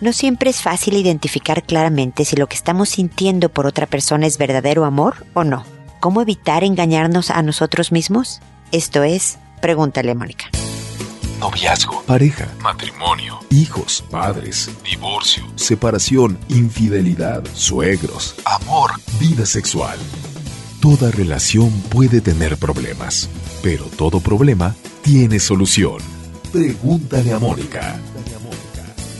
No siempre es fácil identificar claramente si lo que estamos sintiendo por otra persona es verdadero amor o no. ¿Cómo evitar engañarnos a nosotros mismos? Esto es, pregúntale a Mónica. Noviazgo, pareja, matrimonio, hijos, padres, divorcio, separación, infidelidad, suegros, amor, vida sexual. Toda relación puede tener problemas, pero todo problema tiene solución. Pregúntale a Mónica.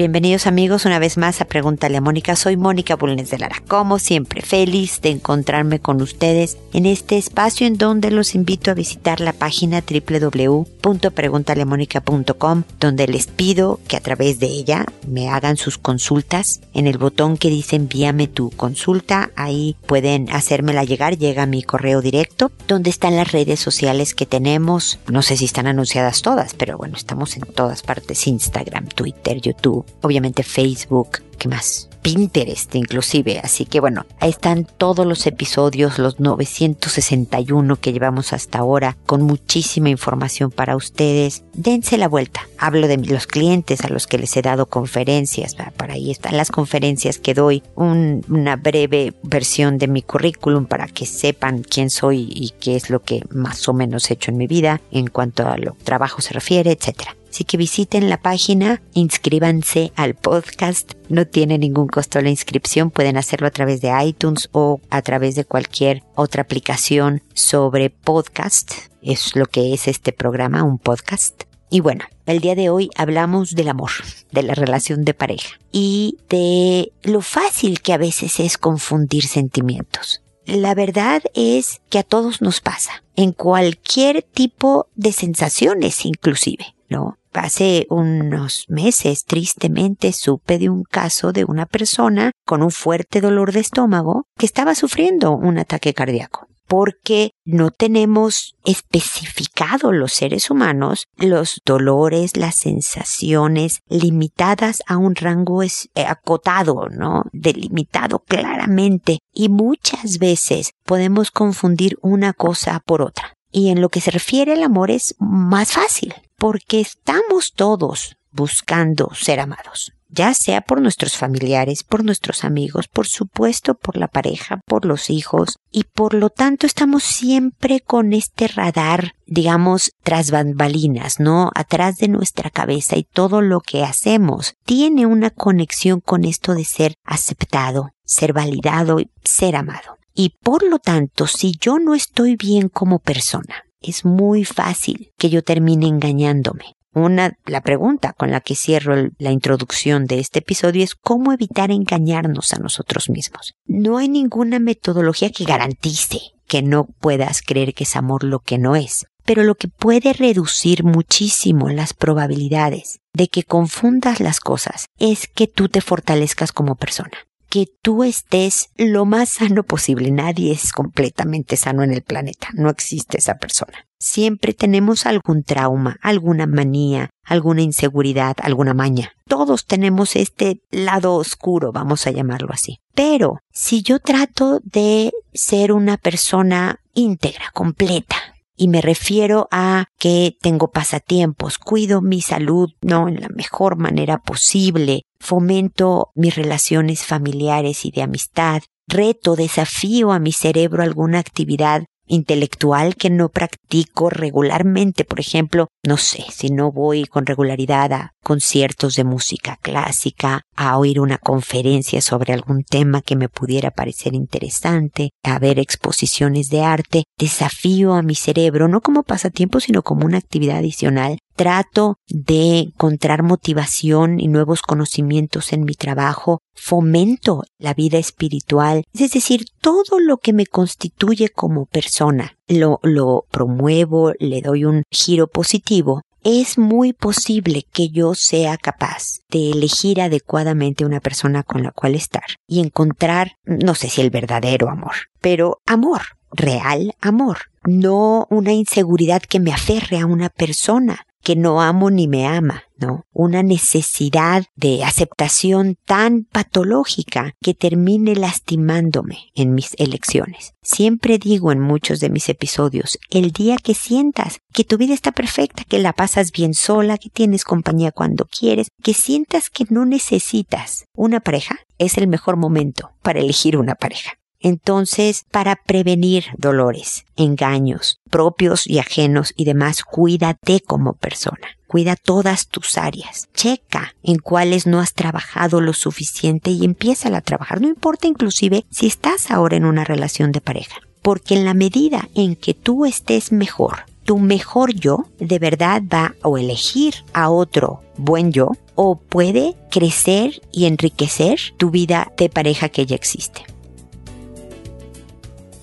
Bienvenidos amigos una vez más a Pregúntale a Mónica. Soy Mónica Bulnes de Lara. Como siempre, feliz de encontrarme con ustedes en este espacio en donde los invito a visitar la página www.preguntaleamónica.com donde les pido que a través de ella me hagan sus consultas. En el botón que dice envíame tu consulta, ahí pueden hacérmela llegar, llega a mi correo directo, donde están las redes sociales que tenemos. No sé si están anunciadas todas, pero bueno, estamos en todas partes, Instagram, Twitter, YouTube obviamente Facebook, ¿qué más? Pinterest inclusive, así que bueno, ahí están todos los episodios, los 961 que llevamos hasta ahora, con muchísima información para ustedes. Dense la vuelta. Hablo de los clientes a los que les he dado conferencias, para ahí están las conferencias que doy, una breve versión de mi currículum para que sepan quién soy y qué es lo que más o menos he hecho en mi vida en cuanto a lo trabajo se refiere, etcétera. Así que visiten la página, inscríbanse al podcast. No tiene ningún costo la inscripción. Pueden hacerlo a través de iTunes o a través de cualquier otra aplicación sobre podcast. Es lo que es este programa, un podcast. Y bueno, el día de hoy hablamos del amor, de la relación de pareja y de lo fácil que a veces es confundir sentimientos. La verdad es que a todos nos pasa, en cualquier tipo de sensaciones inclusive, ¿no? Hace unos meses, tristemente, supe de un caso de una persona con un fuerte dolor de estómago que estaba sufriendo un ataque cardíaco porque no tenemos especificado los seres humanos los dolores, las sensaciones limitadas a un rango eh, acotado, ¿no? Delimitado claramente y muchas veces podemos confundir una cosa por otra. Y en lo que se refiere al amor es más fácil porque estamos todos buscando ser amados, ya sea por nuestros familiares, por nuestros amigos, por supuesto por la pareja, por los hijos, y por lo tanto estamos siempre con este radar, digamos, tras bambalinas, ¿no? Atrás de nuestra cabeza y todo lo que hacemos tiene una conexión con esto de ser aceptado, ser validado y ser amado. Y por lo tanto, si yo no estoy bien como persona, es muy fácil que yo termine engañándome. Una, la pregunta con la que cierro la introducción de este episodio es cómo evitar engañarnos a nosotros mismos. No hay ninguna metodología que garantice que no puedas creer que es amor lo que no es, pero lo que puede reducir muchísimo las probabilidades de que confundas las cosas es que tú te fortalezcas como persona que tú estés lo más sano posible. Nadie es completamente sano en el planeta. No existe esa persona. Siempre tenemos algún trauma, alguna manía, alguna inseguridad, alguna maña. Todos tenemos este lado oscuro, vamos a llamarlo así. Pero si yo trato de ser una persona íntegra, completa, y me refiero a que tengo pasatiempos, cuido mi salud, no, en la mejor manera posible, fomento mis relaciones familiares y de amistad, reto, desafío a mi cerebro alguna actividad intelectual que no practico regularmente. Por ejemplo, no sé, si no voy con regularidad a conciertos de música clásica, a oír una conferencia sobre algún tema que me pudiera parecer interesante, a ver exposiciones de arte, desafío a mi cerebro, no como pasatiempo, sino como una actividad adicional trato de encontrar motivación y nuevos conocimientos en mi trabajo, fomento la vida espiritual, es decir, todo lo que me constituye como persona, lo, lo promuevo, le doy un giro positivo, es muy posible que yo sea capaz de elegir adecuadamente una persona con la cual estar y encontrar, no sé si el verdadero amor, pero amor, real amor, no una inseguridad que me aferre a una persona, que no amo ni me ama, ¿no? Una necesidad de aceptación tan patológica que termine lastimándome en mis elecciones. Siempre digo en muchos de mis episodios, el día que sientas que tu vida está perfecta, que la pasas bien sola, que tienes compañía cuando quieres, que sientas que no necesitas una pareja, es el mejor momento para elegir una pareja. Entonces, para prevenir dolores, engaños propios y ajenos y demás, cuídate como persona. Cuida todas tus áreas. Checa en cuáles no has trabajado lo suficiente y empieza a trabajar. No importa inclusive si estás ahora en una relación de pareja. Porque en la medida en que tú estés mejor, tu mejor yo de verdad va a elegir a otro buen yo o puede crecer y enriquecer tu vida de pareja que ya existe.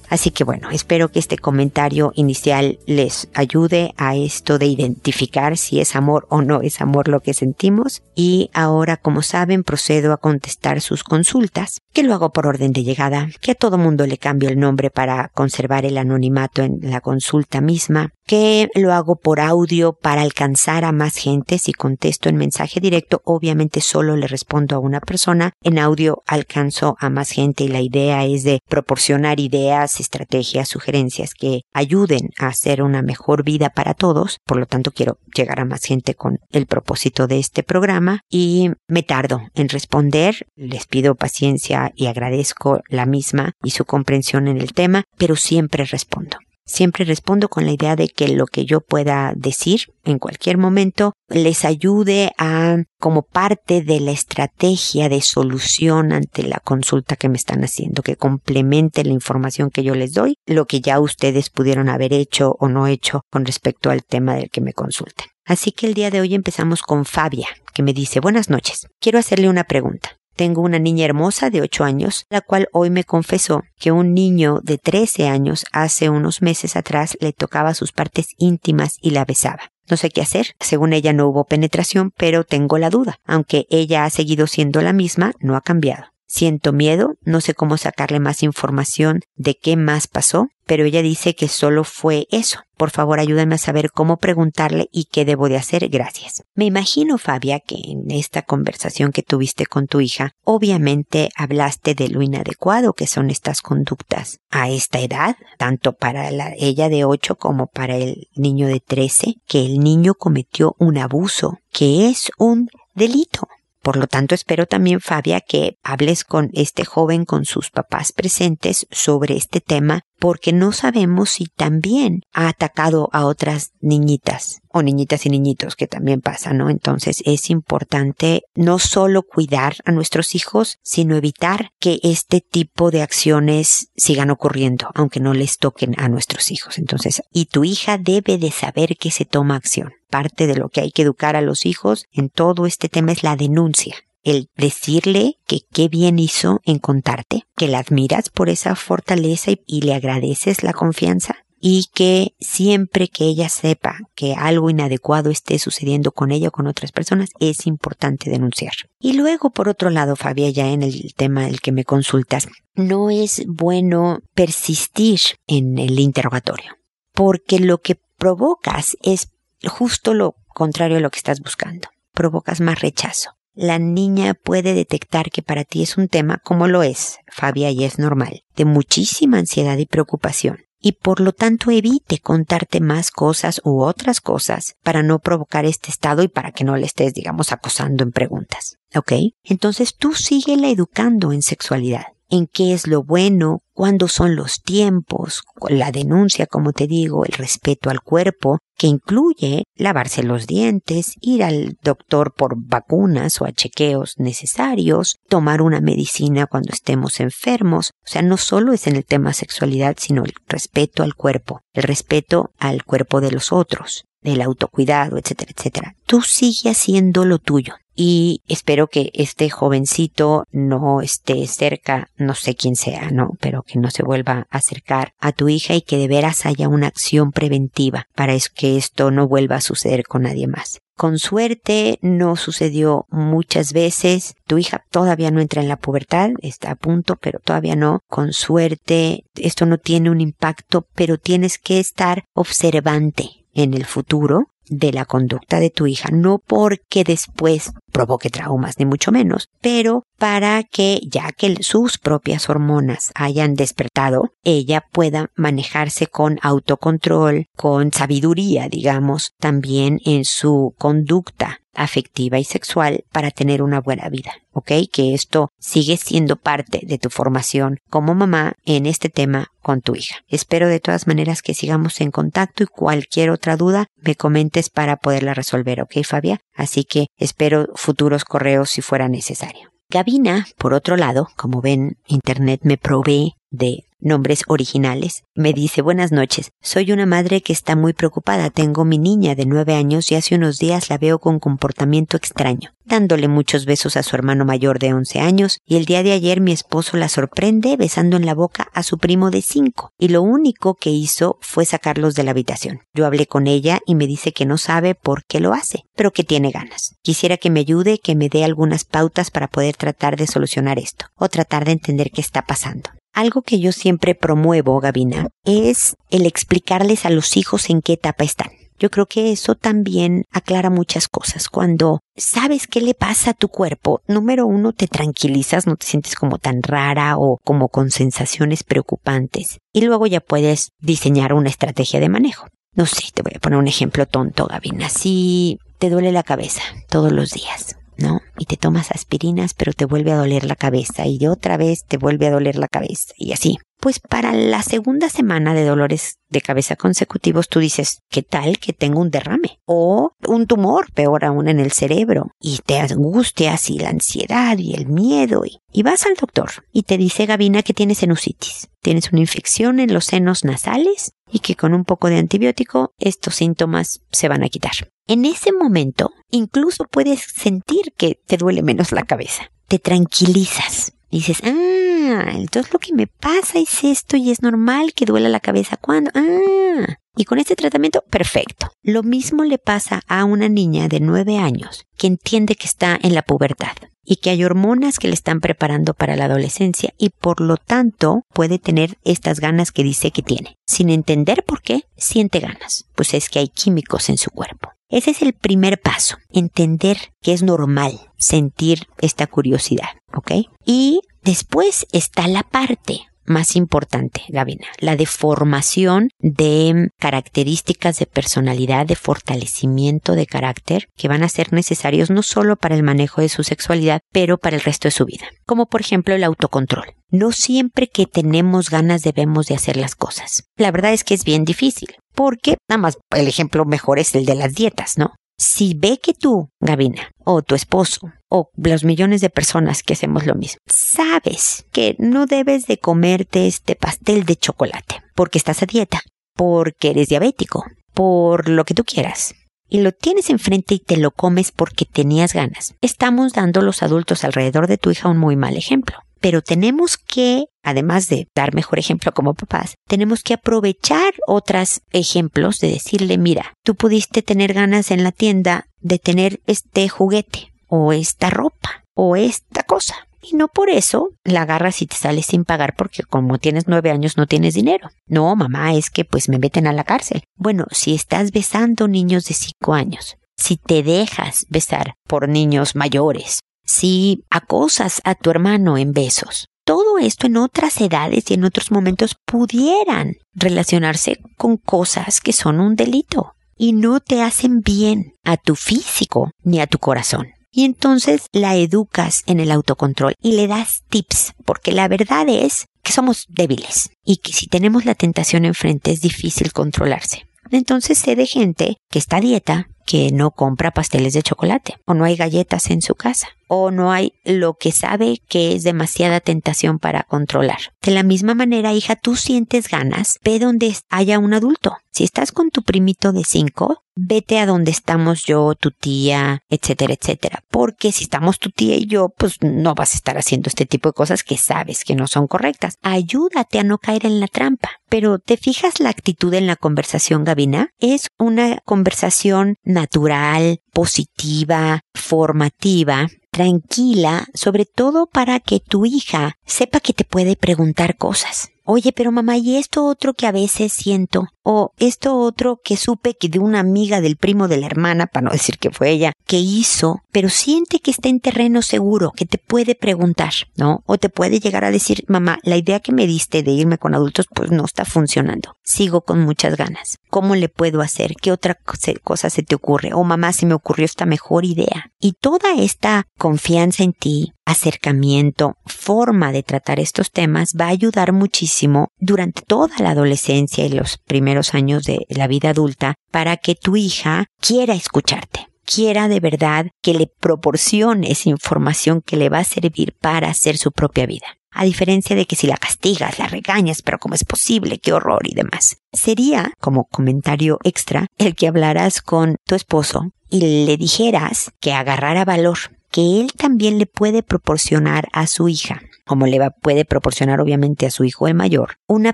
Así que bueno, espero que este comentario inicial les ayude a esto de identificar si es amor o no es amor lo que sentimos. Y ahora, como saben, procedo a contestar sus consultas, que lo hago por orden de llegada, que a todo mundo le cambio el nombre para conservar el anonimato en la consulta misma, que lo hago por audio para alcanzar a más gente. Si contesto en mensaje directo, obviamente solo le respondo a una persona. En audio alcanzo a más gente y la idea es de proporcionar ideas estrategias, sugerencias que ayuden a hacer una mejor vida para todos. Por lo tanto, quiero llegar a más gente con el propósito de este programa y me tardo en responder. Les pido paciencia y agradezco la misma y su comprensión en el tema, pero siempre respondo. Siempre respondo con la idea de que lo que yo pueda decir en cualquier momento les ayude a, como parte de la estrategia de solución ante la consulta que me están haciendo, que complemente la información que yo les doy, lo que ya ustedes pudieron haber hecho o no hecho con respecto al tema del que me consulten. Así que el día de hoy empezamos con Fabia, que me dice buenas noches. Quiero hacerle una pregunta. Tengo una niña hermosa de 8 años, la cual hoy me confesó que un niño de 13 años hace unos meses atrás le tocaba sus partes íntimas y la besaba. No sé qué hacer. Según ella no hubo penetración, pero tengo la duda. Aunque ella ha seguido siendo la misma, no ha cambiado. Siento miedo, no sé cómo sacarle más información de qué más pasó, pero ella dice que solo fue eso. Por favor, ayúdame a saber cómo preguntarle y qué debo de hacer. Gracias. Me imagino, Fabia, que en esta conversación que tuviste con tu hija, obviamente hablaste de lo inadecuado que son estas conductas a esta edad, tanto para la, ella de 8 como para el niño de 13, que el niño cometió un abuso, que es un delito. Por lo tanto, espero también, Fabia, que hables con este joven, con sus papás presentes sobre este tema, porque no sabemos si también ha atacado a otras niñitas niñitas y niñitos que también pasa, ¿no? Entonces es importante no solo cuidar a nuestros hijos, sino evitar que este tipo de acciones sigan ocurriendo, aunque no les toquen a nuestros hijos. Entonces, y tu hija debe de saber que se toma acción parte de lo que hay que educar a los hijos en todo este tema es la denuncia. El decirle que qué bien hizo en contarte, que la admiras por esa fortaleza y, le agradeces la confianza y que siempre que ella sepa que algo inadecuado esté sucediendo con ella o con otras personas, es importante denunciar. Y luego, por otro lado, Fabia, ya en el tema del que me consultas, no es bueno persistir en el interrogatorio, porque lo que provocas es justo lo contrario a lo que estás buscando. Provocas más rechazo. La niña puede detectar que para ti es un tema, como lo es, Fabia, y es normal, de muchísima ansiedad y preocupación, y por lo tanto evite contarte más cosas u otras cosas para no provocar este estado y para que no le estés, digamos, acosando en preguntas. ¿Ok? Entonces tú síguela educando en sexualidad en qué es lo bueno, cuándo son los tiempos, la denuncia, como te digo, el respeto al cuerpo, que incluye lavarse los dientes, ir al doctor por vacunas o a chequeos necesarios, tomar una medicina cuando estemos enfermos. O sea, no solo es en el tema sexualidad, sino el respeto al cuerpo, el respeto al cuerpo de los otros, el autocuidado, etcétera, etcétera. Tú sigue haciendo lo tuyo y espero que este jovencito no esté cerca, no sé quién sea, no, pero que no se vuelva a acercar a tu hija y que de veras haya una acción preventiva para que esto no vuelva a suceder con nadie más. Con suerte no sucedió muchas veces. Tu hija todavía no entra en la pubertad, está a punto, pero todavía no. Con suerte esto no tiene un impacto, pero tienes que estar observante en el futuro de la conducta de tu hija, no porque después provoque traumas, ni mucho menos, pero para que ya que sus propias hormonas hayan despertado, ella pueda manejarse con autocontrol, con sabiduría, digamos, también en su conducta afectiva y sexual para tener una buena vida, ¿ok? Que esto sigue siendo parte de tu formación como mamá en este tema con tu hija. Espero de todas maneras que sigamos en contacto y cualquier otra duda me comentes para poderla resolver, ¿ok, Fabia? Así que espero futuros correos si fuera necesario. Gabina, por otro lado, como ven, Internet me provee de nombres originales, me dice buenas noches. Soy una madre que está muy preocupada. Tengo mi niña de nueve años y hace unos días la veo con comportamiento extraño, dándole muchos besos a su hermano mayor de once años, y el día de ayer mi esposo la sorprende besando en la boca a su primo de cinco, y lo único que hizo fue sacarlos de la habitación. Yo hablé con ella y me dice que no sabe por qué lo hace, pero que tiene ganas. Quisiera que me ayude, que me dé algunas pautas para poder tratar de solucionar esto, o tratar de entender qué está pasando. Algo que yo siempre promuevo, Gabina, es el explicarles a los hijos en qué etapa están. Yo creo que eso también aclara muchas cosas. Cuando sabes qué le pasa a tu cuerpo, número uno, te tranquilizas, no te sientes como tan rara o como con sensaciones preocupantes. Y luego ya puedes diseñar una estrategia de manejo. No sé, te voy a poner un ejemplo tonto, Gabina. Si te duele la cabeza todos los días, ¿no? Y te tomas aspirinas, pero te vuelve a doler la cabeza y otra vez te vuelve a doler la cabeza y así. Pues para la segunda semana de dolores de cabeza consecutivos tú dices, ¿qué tal que tengo un derrame? O un tumor, peor aún en el cerebro, y te angustias y la ansiedad y el miedo y, vas al doctor y te dice Gabina que tienes sinusitis, tienes una infección en los senos nasales y que con un poco de antibiótico estos síntomas se van a quitar. En ese momento, incluso puedes sentir que te duele menos la cabeza. Te tranquilizas. Dices, ah, entonces lo que me pasa es esto y es normal que duela la cabeza cuando. Ah, y con este tratamiento, perfecto. Lo mismo le pasa a una niña de nueve años que entiende que está en la pubertad y que hay hormonas que le están preparando para la adolescencia y por lo tanto puede tener estas ganas que dice que tiene. Sin entender por qué, siente ganas. Pues es que hay químicos en su cuerpo. Ese es el primer paso, entender que es normal sentir esta curiosidad, ¿ok? Y después está la parte más importante, Gavina, la de formación de características de personalidad, de fortalecimiento de carácter que van a ser necesarios no solo para el manejo de su sexualidad, pero para el resto de su vida, como por ejemplo el autocontrol. No siempre que tenemos ganas debemos de hacer las cosas. La verdad es que es bien difícil, porque nada más el ejemplo mejor es el de las dietas, ¿no? Si ve que tú, Gavina, o tu esposo, o los millones de personas que hacemos lo mismo, sabes que no debes de comerte este pastel de chocolate porque estás a dieta, porque eres diabético, por lo que tú quieras, y lo tienes enfrente y te lo comes porque tenías ganas, estamos dando los adultos alrededor de tu hija un muy mal ejemplo. Pero tenemos que, además de dar mejor ejemplo como papás, tenemos que aprovechar otros ejemplos de decirle, mira, tú pudiste tener ganas en la tienda de tener este juguete o esta ropa o esta cosa. Y no por eso la agarras y te sales sin pagar porque como tienes nueve años no tienes dinero. No, mamá, es que pues me meten a la cárcel. Bueno, si estás besando niños de cinco años, si te dejas besar por niños mayores, si acosas a tu hermano en besos. Todo esto en otras edades y en otros momentos pudieran relacionarse con cosas que son un delito y no te hacen bien a tu físico ni a tu corazón. Y entonces la educas en el autocontrol y le das tips, porque la verdad es que somos débiles y que si tenemos la tentación enfrente es difícil controlarse. Entonces sé de gente que está dieta, que no compra pasteles de chocolate o no hay galletas en su casa o no hay lo que sabe que es demasiada tentación para controlar. De la misma manera, hija, tú sientes ganas, ve donde haya un adulto. Si estás con tu primito de cinco, vete a donde estamos yo, tu tía, etcétera, etcétera. Porque si estamos tu tía y yo, pues no vas a estar haciendo este tipo de cosas que sabes que no son correctas. Ayúdate a no caer en la trampa. Pero ¿te fijas la actitud en la conversación, Gabina? Es una conversación natural, positiva, formativa, tranquila, sobre todo para que tu hija sepa que te puede preguntar cosas Oye, pero mamá, ¿y esto otro que a veces siento? O esto otro que supe que de una amiga del primo de la hermana, para no decir que fue ella, que hizo, pero siente que está en terreno seguro, que te puede preguntar, ¿no? O te puede llegar a decir, mamá, la idea que me diste de irme con adultos, pues no está funcionando. Sigo con muchas ganas. ¿Cómo le puedo hacer? ¿Qué otra cosa se te ocurre? O mamá, se me ocurrió esta mejor idea. Y toda esta confianza en ti, acercamiento, forma de tratar estos temas va a ayudar muchísimo durante toda la adolescencia y los primeros años de la vida adulta para que tu hija quiera escucharte quiera de verdad que le proporciones información que le va a servir para hacer su propia vida. A diferencia de que si la castigas, la regañas, pero cómo es posible, qué horror y demás. Sería, como comentario extra, el que hablaras con tu esposo y le dijeras que agarrara valor, que él también le puede proporcionar a su hija, como le puede proporcionar obviamente a su hijo el mayor, una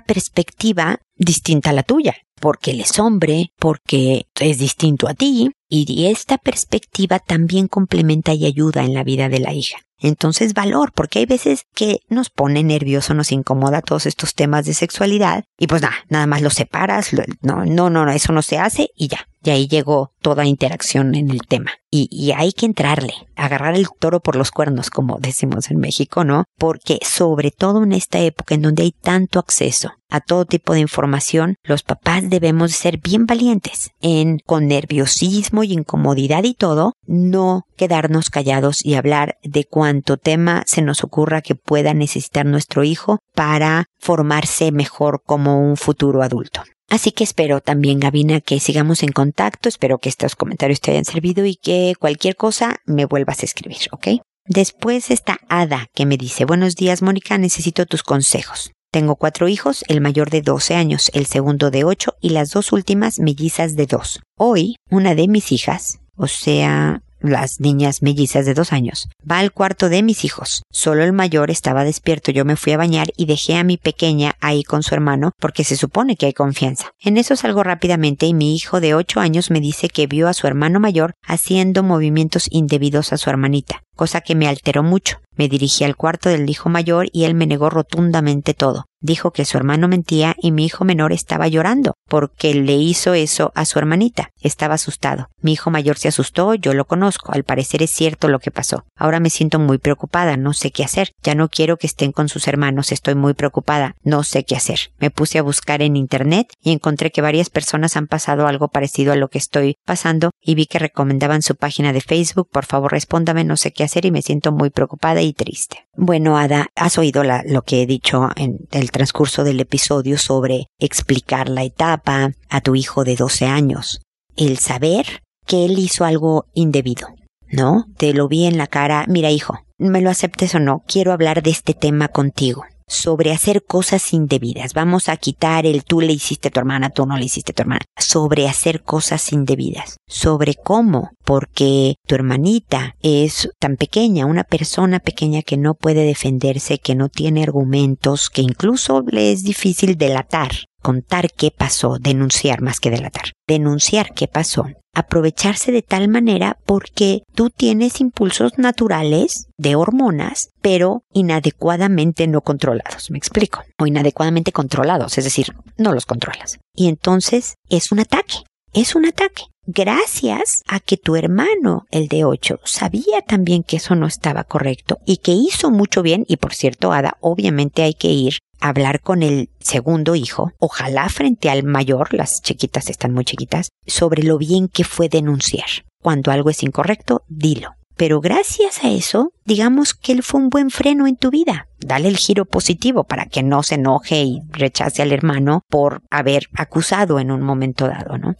perspectiva distinta a la tuya, porque él es hombre, porque es distinto a ti, y esta perspectiva también complementa y ayuda en la vida de la hija. Entonces valor, porque hay veces que nos pone nervioso, nos incomoda todos estos temas de sexualidad y pues nada, nada más los separas, no, no, no, eso no se hace y ya. Y ahí llegó toda interacción en el tema. Y, y, hay que entrarle, agarrar el toro por los cuernos, como decimos en México, ¿no? Porque sobre todo en esta época en donde hay tanto acceso a todo tipo de información, los papás debemos ser bien valientes en, con nerviosismo y incomodidad y todo, no quedarnos callados y hablar de cuánto tema se nos ocurra que pueda necesitar nuestro hijo para formarse mejor como un futuro adulto. Así que espero también, Gabina, que sigamos en contacto, espero que estos comentarios te hayan servido y que cualquier cosa me vuelvas a escribir, ¿ok? Después está Ada, que me dice, buenos días, Mónica, necesito tus consejos. Tengo cuatro hijos, el mayor de 12 años, el segundo de 8 y las dos últimas mellizas de 2. Hoy, una de mis hijas, o sea, las niñas mellizas de dos años. Va al cuarto de mis hijos. Solo el mayor estaba despierto. Yo me fui a bañar y dejé a mi pequeña ahí con su hermano porque se supone que hay confianza. En eso salgo rápidamente y mi hijo de ocho años me dice que vio a su hermano mayor haciendo movimientos indebidos a su hermanita, cosa que me alteró mucho. Me dirigí al cuarto del hijo mayor y él me negó rotundamente todo. Dijo que su hermano mentía y mi hijo menor estaba llorando porque le hizo eso a su hermanita. Estaba asustado. Mi hijo mayor se asustó, yo lo conozco. Al parecer es cierto lo que pasó. Ahora me siento muy preocupada, no sé qué hacer. Ya no quiero que estén con sus hermanos, estoy muy preocupada, no sé qué hacer. Me puse a buscar en internet y encontré que varias personas han pasado algo parecido a lo que estoy pasando y vi que recomendaban su página de Facebook. Por favor, respóndame, no sé qué hacer y me siento muy preocupada y triste. Bueno, Ada, has oído lo que he dicho en el transcurso del episodio sobre explicar la etapa a tu hijo de 12 años. El saber que él hizo algo indebido. ¿No? Te lo vi en la cara. Mira, hijo, me lo aceptes o no, quiero hablar de este tema contigo sobre hacer cosas indebidas. Vamos a quitar el tú le hiciste a tu hermana, tú no le hiciste a tu hermana. Sobre hacer cosas indebidas. Sobre cómo, porque tu hermanita es tan pequeña, una persona pequeña que no puede defenderse, que no tiene argumentos, que incluso le es difícil delatar contar qué pasó, denunciar más que delatar, denunciar qué pasó, aprovecharse de tal manera porque tú tienes impulsos naturales de hormonas, pero inadecuadamente no controlados, me explico, o inadecuadamente controlados, es decir, no los controlas. Y entonces es un ataque, es un ataque. Gracias a que tu hermano, el de 8, sabía también que eso no estaba correcto y que hizo mucho bien, y por cierto, Ada, obviamente hay que ir hablar con el segundo hijo, ojalá frente al mayor, las chiquitas están muy chiquitas, sobre lo bien que fue denunciar. Cuando algo es incorrecto, dilo. Pero gracias a eso, digamos que él fue un buen freno en tu vida. Dale el giro positivo para que no se enoje y rechace al hermano por haber acusado en un momento dado, ¿no?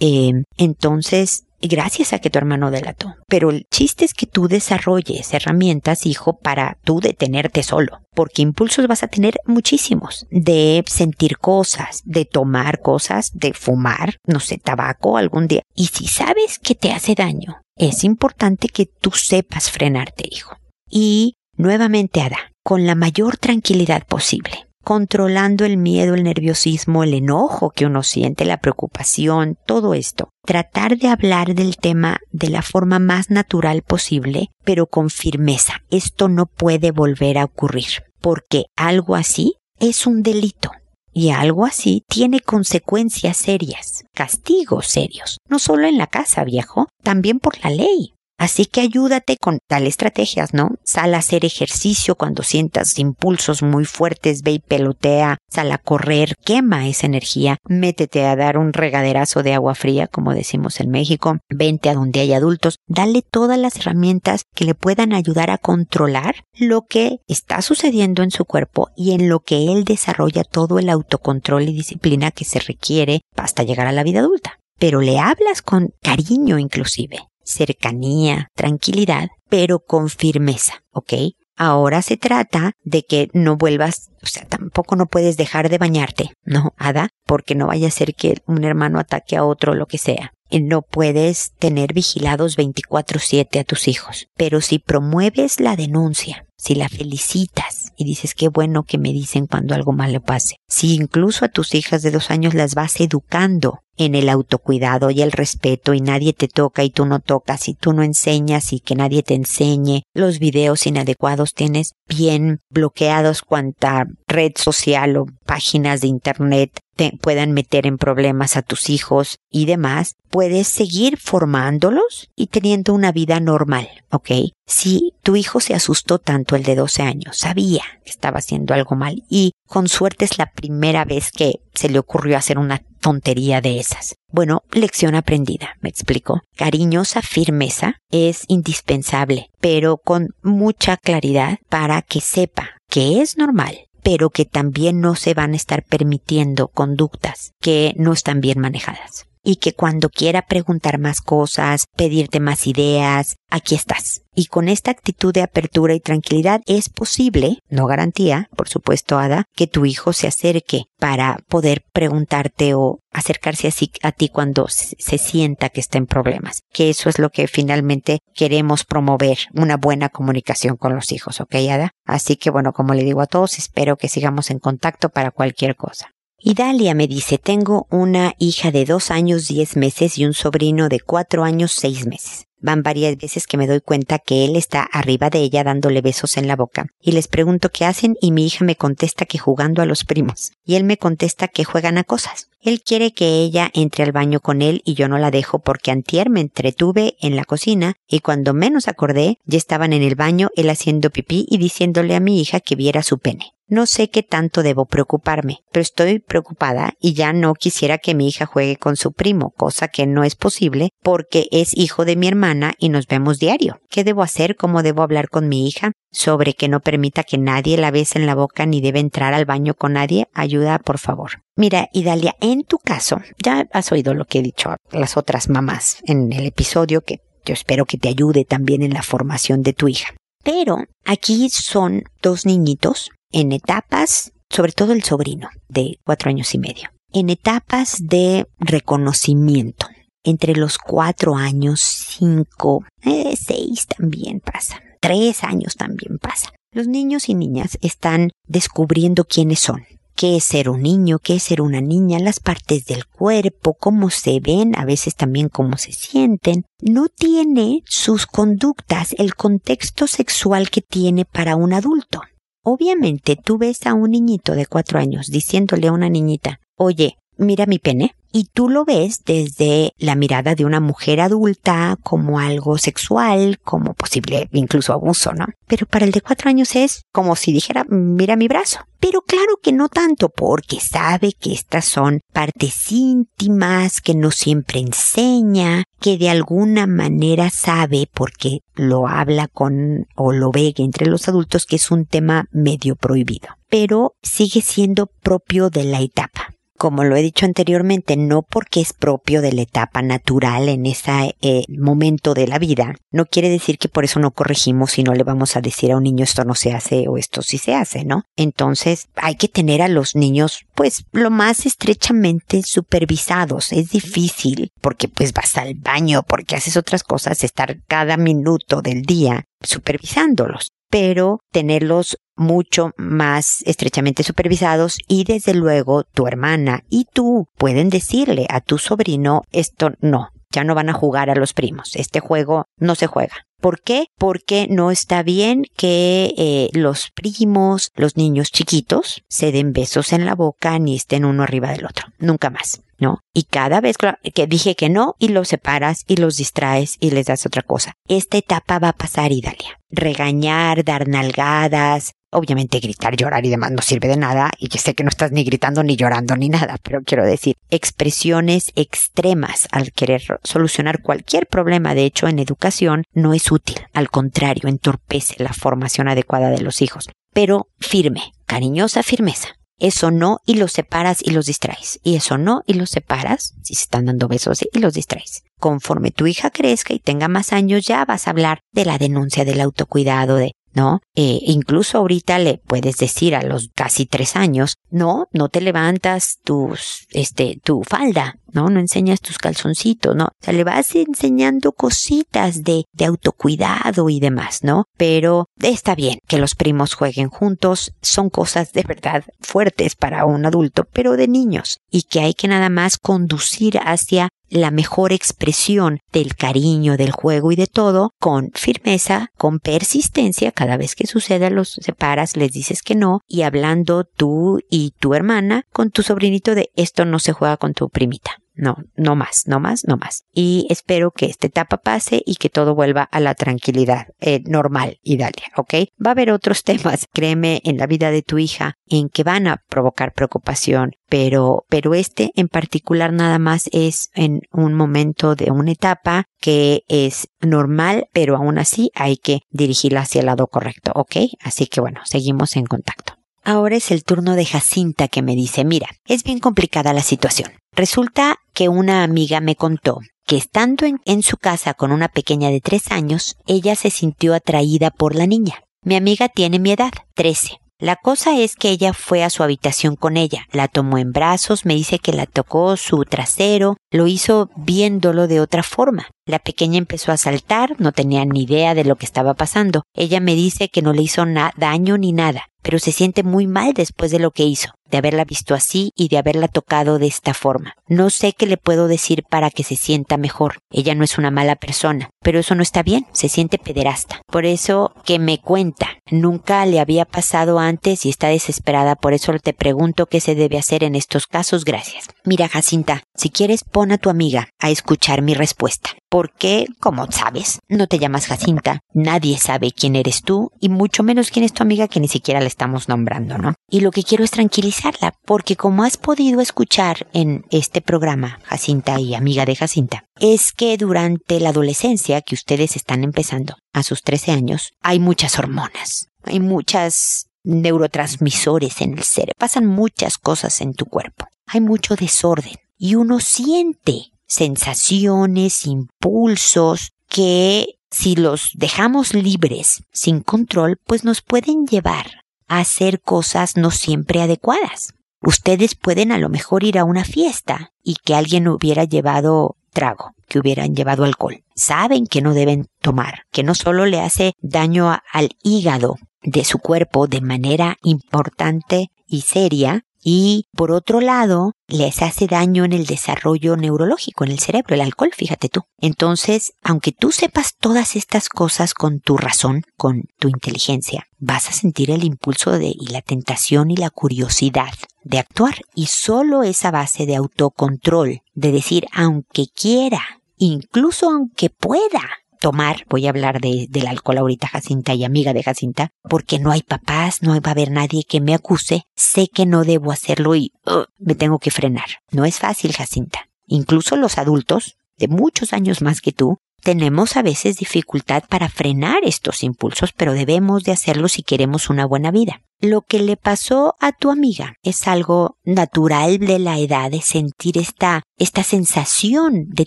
Eh, entonces, gracias a que tu hermano delató. Pero el chiste es que tú desarrolles herramientas, hijo, para tú detenerte solo. Porque impulsos vas a tener muchísimos. De sentir cosas, de tomar cosas, de fumar, no sé, tabaco algún día. Y si sabes que te hace daño, es importante que tú sepas frenarte, hijo. Y nuevamente, Ada, con la mayor tranquilidad posible controlando el miedo, el nerviosismo, el enojo que uno siente, la preocupación, todo esto. Tratar de hablar del tema de la forma más natural posible, pero con firmeza. Esto no puede volver a ocurrir, porque algo así es un delito. Y algo así tiene consecuencias serias, castigos serios, no solo en la casa, viejo, también por la ley. Así que ayúdate con tal estrategias, ¿no? Sal a hacer ejercicio cuando sientas impulsos muy fuertes, ve y pelotea, sal a correr, quema esa energía, métete a dar un regaderazo de agua fría, como decimos en México, vente a donde hay adultos, dale todas las herramientas que le puedan ayudar a controlar lo que está sucediendo en su cuerpo y en lo que él desarrolla todo el autocontrol y disciplina que se requiere hasta llegar a la vida adulta pero le hablas con cariño inclusive cercanía, tranquilidad, pero con firmeza, ¿ok? Ahora se trata de que no vuelvas, o sea, tampoco no puedes dejar de bañarte, ¿no, Ada? Porque no vaya a ser que un hermano ataque a otro, lo que sea. No puedes tener vigilados 24/7 a tus hijos, pero si promueves la denuncia, si la felicitas y dices qué bueno que me dicen cuando algo mal le pase, si incluso a tus hijas de dos años las vas educando en el autocuidado y el respeto y nadie te toca y tú no tocas y tú no enseñas y que nadie te enseñe, los videos inadecuados tienes bien bloqueados cuanta red social o páginas de internet puedan meter en problemas a tus hijos y demás, puedes seguir formándolos y teniendo una vida normal, ¿ok? Si tu hijo se asustó tanto el de 12 años, sabía que estaba haciendo algo mal y con suerte es la primera vez que se le ocurrió hacer una tontería de esas. Bueno, lección aprendida, me explico. Cariñosa firmeza es indispensable, pero con mucha claridad para que sepa que es normal, pero que también no se van a estar permitiendo conductas que no están bien manejadas. Y que cuando quiera preguntar más cosas, pedirte más ideas, aquí estás. Y con esta actitud de apertura y tranquilidad es posible, no garantía, por supuesto, Ada, que tu hijo se acerque para poder preguntarte o acercarse así a ti cuando se sienta que está en problemas. Que eso es lo que finalmente queremos promover, una buena comunicación con los hijos, ¿ok, Ada? Así que bueno, como le digo a todos, espero que sigamos en contacto para cualquier cosa. Y Dalia me dice, tengo una hija de dos años diez meses y un sobrino de cuatro años seis meses. Van varias veces que me doy cuenta que él está arriba de ella dándole besos en la boca. Y les pregunto qué hacen y mi hija me contesta que jugando a los primos. Y él me contesta que juegan a cosas. Él quiere que ella entre al baño con él y yo no la dejo porque antier me entretuve en la cocina y cuando menos acordé ya estaban en el baño él haciendo pipí y diciéndole a mi hija que viera su pene. No sé qué tanto debo preocuparme, pero estoy preocupada y ya no quisiera que mi hija juegue con su primo, cosa que no es posible porque es hijo de mi hermana y nos vemos diario. ¿Qué debo hacer? ¿Cómo debo hablar con mi hija? Sobre que no permita que nadie la bese en la boca ni debe entrar al baño con nadie. Ayuda, por favor. Mira, Idalia, en tu caso, ya has oído lo que he dicho a las otras mamás en el episodio que yo espero que te ayude también en la formación de tu hija. Pero aquí son dos niñitos en etapas, sobre todo el sobrino de cuatro años y medio, en etapas de reconocimiento. Entre los cuatro años, cinco, eh, seis también pasa, tres años también pasa. Los niños y niñas están descubriendo quiénes son, qué es ser un niño, qué es ser una niña, las partes del cuerpo, cómo se ven, a veces también cómo se sienten. No tiene sus conductas el contexto sexual que tiene para un adulto. Obviamente tú ves a un niñito de cuatro años diciéndole a una niñita, oye, mira mi pene, y tú lo ves desde la mirada de una mujer adulta como algo sexual, como posible incluso abuso, ¿no? Pero para el de cuatro años es como si dijera, mira mi brazo. Pero claro que no tanto, porque sabe que estas son partes íntimas, que no siempre enseña, que de alguna manera sabe, porque lo habla con o lo ve entre los adultos, que es un tema medio prohibido. Pero sigue siendo propio de la etapa como lo he dicho anteriormente, no porque es propio de la etapa natural en ese eh, momento de la vida, no quiere decir que por eso no corregimos y no le vamos a decir a un niño esto no se hace o esto sí se hace, ¿no? Entonces hay que tener a los niños pues lo más estrechamente supervisados. Es difícil porque pues vas al baño, porque haces otras cosas, estar cada minuto del día supervisándolos pero tenerlos mucho más estrechamente supervisados y desde luego tu hermana y tú pueden decirle a tu sobrino esto no, ya no van a jugar a los primos, este juego no se juega. ¿Por qué? Porque no está bien que eh, los primos, los niños chiquitos, se den besos en la boca ni estén uno arriba del otro. Nunca más. ¿No? Y cada vez que dije que no, y los separas y los distraes y les das otra cosa. Esta etapa va a pasar, Idalia. Regañar, dar nalgadas, obviamente gritar, llorar y demás no sirve de nada, y yo sé que no estás ni gritando ni llorando ni nada, pero quiero decir, expresiones extremas al querer solucionar cualquier problema, de hecho, en educación, no es útil, al contrario, entorpece la formación adecuada de los hijos. Pero firme, cariñosa firmeza eso no y los separas y los distraes. Y eso no y los separas, si se están dando besos y los distraes. Conforme tu hija crezca y tenga más años ya vas a hablar de la denuncia del autocuidado, de ¿no? Eh, incluso ahorita le puedes decir a los casi tres años, no, no te levantas tus, este, tu falda, ¿no? No enseñas tus calzoncitos, ¿no? O sea, le vas enseñando cositas de, de autocuidado y demás, ¿no? Pero está bien que los primos jueguen juntos, son cosas de verdad fuertes para un adulto, pero de niños, y que hay que nada más conducir hacia la mejor expresión del cariño, del juego y de todo con firmeza, con persistencia. Cada vez que suceda los separas, les dices que no y hablando tú y tu hermana con tu sobrinito de esto no se juega con tu primita. No, no más, no más, no más. Y espero que esta etapa pase y que todo vuelva a la tranquilidad eh, normal y dale, ¿ok? Va a haber otros temas, créeme, en la vida de tu hija en que van a provocar preocupación, pero, pero este en particular nada más es en un momento de una etapa que es normal, pero aún así hay que dirigirla hacia el lado correcto, ¿ok? Así que bueno, seguimos en contacto. Ahora es el turno de Jacinta que me dice, mira, es bien complicada la situación. Resulta que una amiga me contó que estando en, su casa con una pequeña de tres años, ella se sintió atraída por la niña. Mi amiga tiene mi edad, trece. La cosa es que ella fue a su habitación con ella, la tomó en brazos, me dice que la tocó su trasero, lo hizo viéndolo de otra forma. La pequeña empezó a saltar, no tenía ni idea de lo que estaba pasando. Ella me dice que no le hizo daño ni nada, pero se siente muy mal después de lo que hizo de haberla visto así y de haberla tocado de esta forma. No sé qué le puedo decir para que se sienta mejor. Ella no es una mala persona, pero eso no está bien, se siente pederasta. Por eso que me cuenta, nunca le había pasado antes y está desesperada, por eso te pregunto qué se debe hacer en estos casos, gracias. Mira, Jacinta, si quieres pon a tu amiga a escuchar mi respuesta porque, como sabes, no te llamas Jacinta, nadie sabe quién eres tú y mucho menos quién es tu amiga que ni siquiera la estamos nombrando, ¿no? Y lo que quiero es tranquilizarla, porque como has podido escuchar en este programa, Jacinta y amiga de Jacinta, es que durante la adolescencia que ustedes están empezando, a sus 13 años, hay muchas hormonas, hay muchas neurotransmisores en el cerebro, pasan muchas cosas en tu cuerpo, hay mucho desorden y uno siente sensaciones, impulsos que si los dejamos libres, sin control, pues nos pueden llevar a hacer cosas no siempre adecuadas. Ustedes pueden a lo mejor ir a una fiesta y que alguien hubiera llevado trago, que hubieran llevado alcohol. Saben que no deben tomar, que no solo le hace daño al hígado de su cuerpo de manera importante y seria, y por otro lado, les hace daño en el desarrollo neurológico, en el cerebro, el alcohol, fíjate tú. Entonces, aunque tú sepas todas estas cosas con tu razón, con tu inteligencia, vas a sentir el impulso de, y la tentación y la curiosidad de actuar. Y solo esa base de autocontrol, de decir, aunque quiera, incluso aunque pueda, tomar, voy a hablar de, del alcohol ahorita Jacinta y amiga de Jacinta, porque no hay papás, no va a haber nadie que me acuse, sé que no debo hacerlo y me tengo que frenar. No es fácil, Jacinta. Incluso los adultos, de muchos años más que tú, tenemos a veces dificultad para frenar estos impulsos, pero debemos de hacerlo si queremos una buena vida. Lo que le pasó a tu amiga es algo natural de la edad de sentir esta, esta sensación de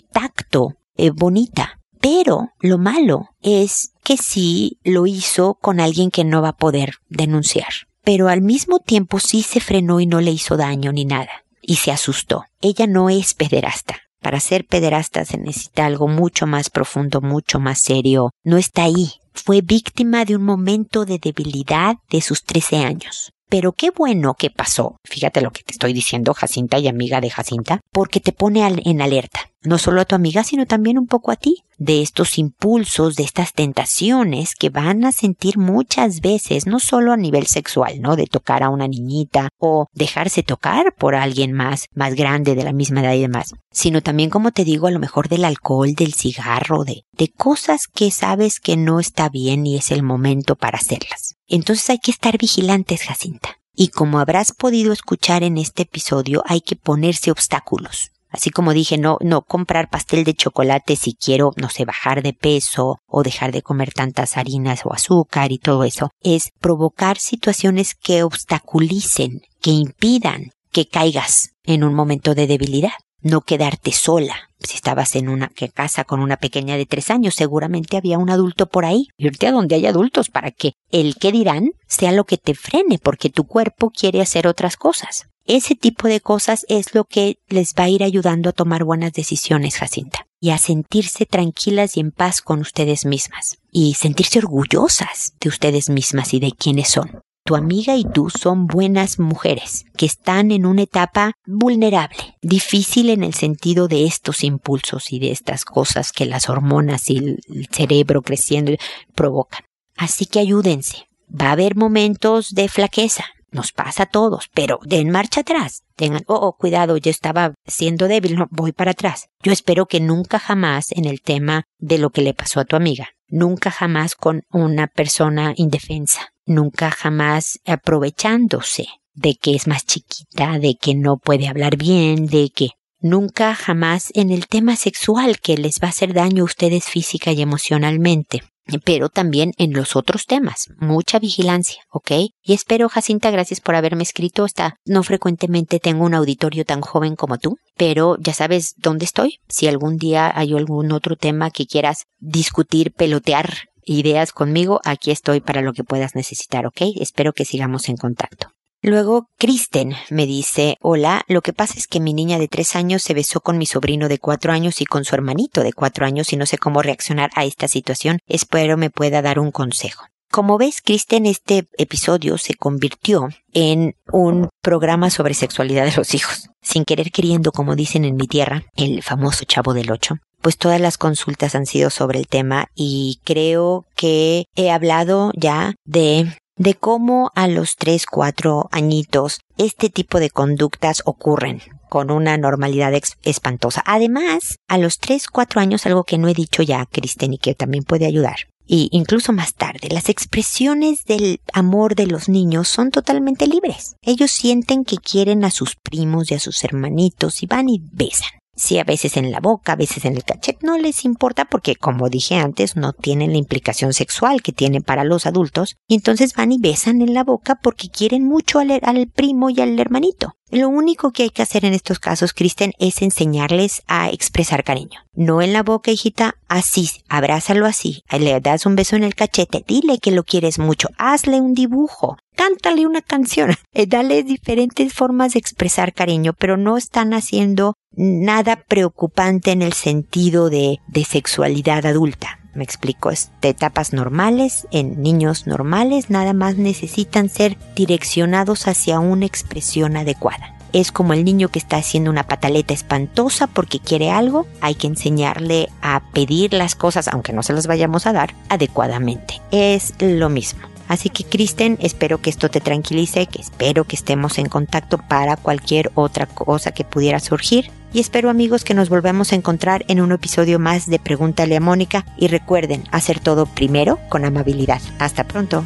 tacto eh, bonita. Pero lo malo es que sí lo hizo con alguien que no va a poder denunciar. Pero al mismo tiempo sí se frenó y no le hizo daño ni nada. Y se asustó. Ella no es pederasta. Para ser pederasta se necesita algo mucho más profundo, mucho más serio. No está ahí. Fue víctima de un momento de debilidad de sus 13 años. Pero qué bueno que pasó. Fíjate lo que te estoy diciendo, Jacinta y amiga de Jacinta, porque te pone en alerta. No solo a tu amiga, sino también un poco a ti, de estos impulsos, de estas tentaciones que van a sentir muchas veces, no solo a nivel sexual, ¿no? De tocar a una niñita o dejarse tocar por alguien más, más grande, de la misma edad y demás, sino también, como te digo, a lo mejor del alcohol, del cigarro, de, de cosas que sabes que no está bien y es el momento para hacerlas. Entonces hay que estar vigilantes, Jacinta. Y como habrás podido escuchar en este episodio, hay que ponerse obstáculos. Así como dije, no, no comprar pastel de chocolate si quiero, no sé, bajar de peso o dejar de comer tantas harinas o azúcar y todo eso. Es provocar situaciones que obstaculicen, que impidan que caigas en un momento de debilidad no quedarte sola. Si estabas en una casa con una pequeña de tres años, seguramente había un adulto por ahí. Irte a donde hay adultos para que el que dirán sea lo que te frene, porque tu cuerpo quiere hacer otras cosas. Ese tipo de cosas es lo que les va a ir ayudando a tomar buenas decisiones, Jacinta, y a sentirse tranquilas y en paz con ustedes mismas, y sentirse orgullosas de ustedes mismas y de quiénes son tu amiga y tú son buenas mujeres que están en una etapa vulnerable, difícil en el sentido de estos impulsos y de estas cosas que las hormonas y el cerebro creciendo provocan. Así que ayúdense. Va a haber momentos de flaqueza, nos pasa a todos, pero den marcha atrás. Tengan, oh, oh, cuidado, yo estaba siendo débil, no, voy para atrás. Yo espero que nunca jamás en el tema de lo que le pasó a tu amiga, nunca jamás con una persona indefensa, nunca jamás aprovechándose de que es más chiquita, de que no puede hablar bien, de que nunca jamás en el tema sexual que les va a hacer daño a ustedes física y emocionalmente pero también en los otros temas. Mucha vigilancia, ¿ok? Y espero, Jacinta, gracias por haberme escrito. Hasta no frecuentemente tengo un auditorio tan joven como tú, pero ya sabes dónde estoy. Si algún día hay algún otro tema que quieras discutir, pelotear ideas conmigo, aquí estoy para lo que puedas necesitar, ¿ok? Espero que sigamos en contacto. Luego, Kristen me dice, hola, lo que pasa es que mi niña de tres años se besó con mi sobrino de cuatro años y con su hermanito de cuatro años y no sé cómo reaccionar a esta situación. Espero me pueda dar un consejo. Como ves, Kristen, este episodio se convirtió en un programa sobre sexualidad de los hijos. Sin querer queriendo, como dicen en mi tierra, el famoso chavo del ocho pues todas las consultas han sido sobre el tema y creo que he hablado ya de de cómo a los tres, cuatro añitos este tipo de conductas ocurren con una normalidad espantosa. Además, a los tres, cuatro años, algo que no he dicho ya, Kristen, y que también puede ayudar, y incluso más tarde, las expresiones del amor de los niños son totalmente libres. Ellos sienten que quieren a sus primos y a sus hermanitos y van y besan. Sí, a veces en la boca, a veces en el cachete, no les importa porque, como dije antes, no tienen la implicación sexual que tienen para los adultos, y entonces van y besan en la boca porque quieren mucho al, al primo y al hermanito. Lo único que hay que hacer en estos casos, Kristen, es enseñarles a expresar cariño. No en la boca, hijita, así, abrázalo así, le das un beso en el cachete, dile que lo quieres mucho, hazle un dibujo, cántale una canción, eh, dale diferentes formas de expresar cariño, pero no están haciendo nada preocupante en el sentido de, sexualidad adulta. Me explico, es de etapas normales, en niños normales, nada más necesitan ser direccionados hacia una expresión adecuada. Es como el niño que está haciendo una pataleta espantosa porque quiere algo, hay que enseñarle a pedir las cosas, aunque no se las vayamos a dar, adecuadamente. Es lo mismo. Así que Kristen, espero que esto te tranquilice, que espero que estemos en contacto para cualquier otra cosa que pudiera surgir. Y espero amigos que nos volvamos a encontrar en un episodio más de Pregúntale a Mónica y recuerden hacer todo primero con amabilidad. Hasta pronto.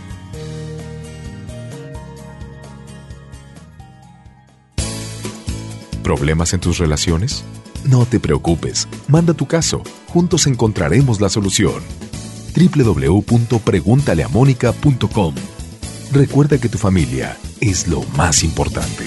¿Problemas en tus relaciones? No te preocupes, manda tu caso, juntos encontraremos la solución www.preguntaleamónica.com. Recuerda que tu familia es lo más importante.